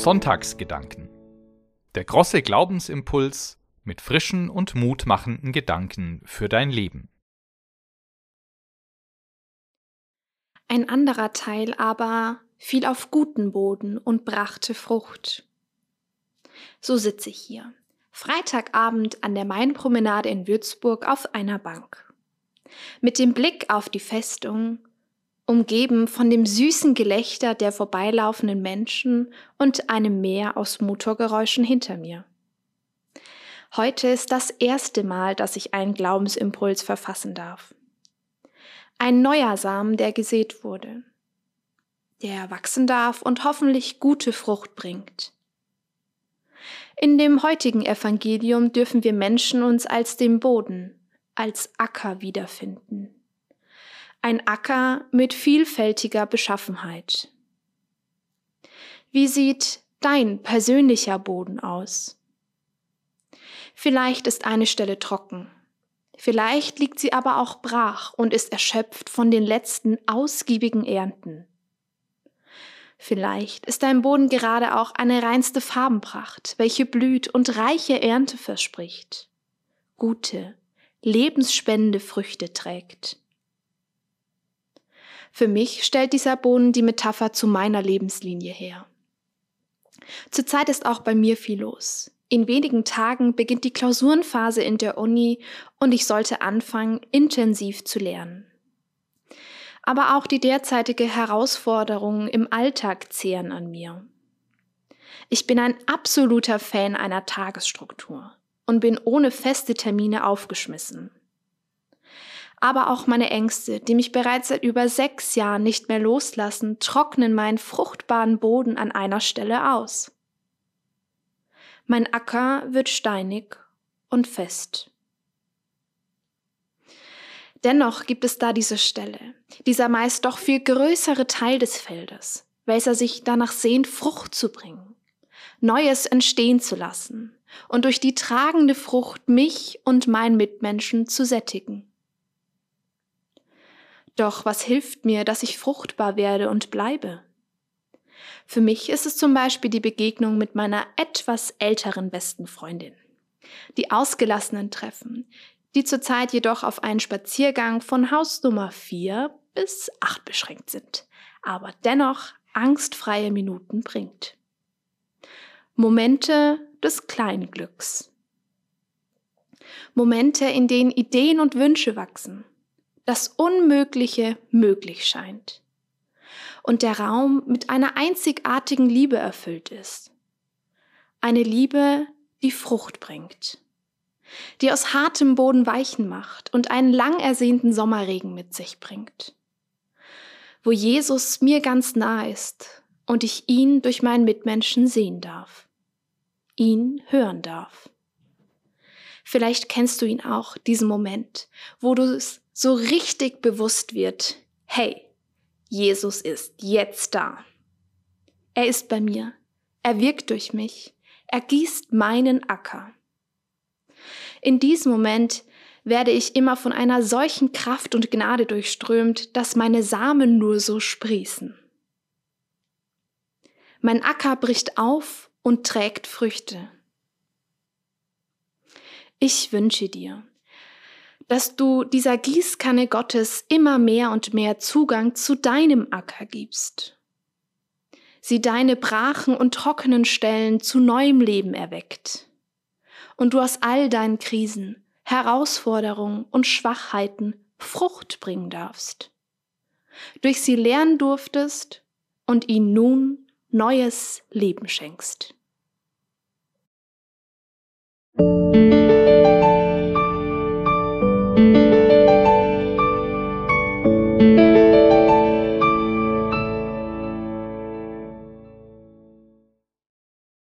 Sonntagsgedanken. Der große Glaubensimpuls mit frischen und mutmachenden Gedanken für dein Leben. Ein anderer Teil aber fiel auf guten Boden und brachte Frucht. So sitze ich hier, Freitagabend an der Mainpromenade in Würzburg auf einer Bank. Mit dem Blick auf die Festung, umgeben von dem süßen Gelächter der vorbeilaufenden Menschen und einem Meer aus Motorgeräuschen hinter mir. Heute ist das erste Mal, dass ich einen Glaubensimpuls verfassen darf. Ein neuer Samen, der gesät wurde, der wachsen darf und hoffentlich gute Frucht bringt. In dem heutigen Evangelium dürfen wir Menschen uns als dem Boden, als Acker wiederfinden. Ein Acker mit vielfältiger Beschaffenheit. Wie sieht dein persönlicher Boden aus? Vielleicht ist eine Stelle trocken. Vielleicht liegt sie aber auch brach und ist erschöpft von den letzten ausgiebigen Ernten. Vielleicht ist dein Boden gerade auch eine reinste Farbenpracht, welche blüht und reiche Ernte verspricht, gute, lebensspendende Früchte trägt. Für mich stellt dieser Boden die Metapher zu meiner Lebenslinie her. Zurzeit ist auch bei mir viel los. In wenigen Tagen beginnt die Klausurenphase in der Uni und ich sollte anfangen, intensiv zu lernen. Aber auch die derzeitige Herausforderungen im Alltag zehren an mir. Ich bin ein absoluter Fan einer Tagesstruktur und bin ohne feste Termine aufgeschmissen. Aber auch meine Ängste, die mich bereits seit über sechs Jahren nicht mehr loslassen, trocknen meinen fruchtbaren Boden an einer Stelle aus. Mein Acker wird steinig und fest. Dennoch gibt es da diese Stelle, dieser meist doch viel größere Teil des Feldes, welcher sich danach sehnt, Frucht zu bringen, Neues entstehen zu lassen und durch die tragende Frucht mich und meinen Mitmenschen zu sättigen. Doch was hilft mir, dass ich fruchtbar werde und bleibe? Für mich ist es zum Beispiel die Begegnung mit meiner etwas älteren besten Freundin. Die ausgelassenen Treffen, die zurzeit jedoch auf einen Spaziergang von Haus Nummer 4 bis 8 beschränkt sind, aber dennoch angstfreie Minuten bringt. Momente des Kleinglücks. Momente, in denen Ideen und Wünsche wachsen, das Unmögliche möglich scheint und der Raum mit einer einzigartigen Liebe erfüllt ist. Eine Liebe, die Frucht bringt, die aus hartem Boden weichen macht und einen lang ersehnten Sommerregen mit sich bringt, wo Jesus mir ganz nah ist und ich ihn durch meinen Mitmenschen sehen darf, ihn hören darf. Vielleicht kennst du ihn auch, diesen Moment, wo du es so richtig bewusst wird, hey, Jesus ist jetzt da. Er ist bei mir. Er wirkt durch mich. Er gießt meinen Acker. In diesem Moment werde ich immer von einer solchen Kraft und Gnade durchströmt, dass meine Samen nur so sprießen. Mein Acker bricht auf und trägt Früchte. Ich wünsche dir, dass du dieser Gießkanne Gottes immer mehr und mehr Zugang zu deinem Acker gibst. Sie deine brachen und trockenen Stellen zu neuem Leben erweckt. Und du aus all deinen Krisen, Herausforderungen und Schwachheiten Frucht bringen darfst. Durch sie lernen durftest und ihnen nun neues Leben schenkst. Musik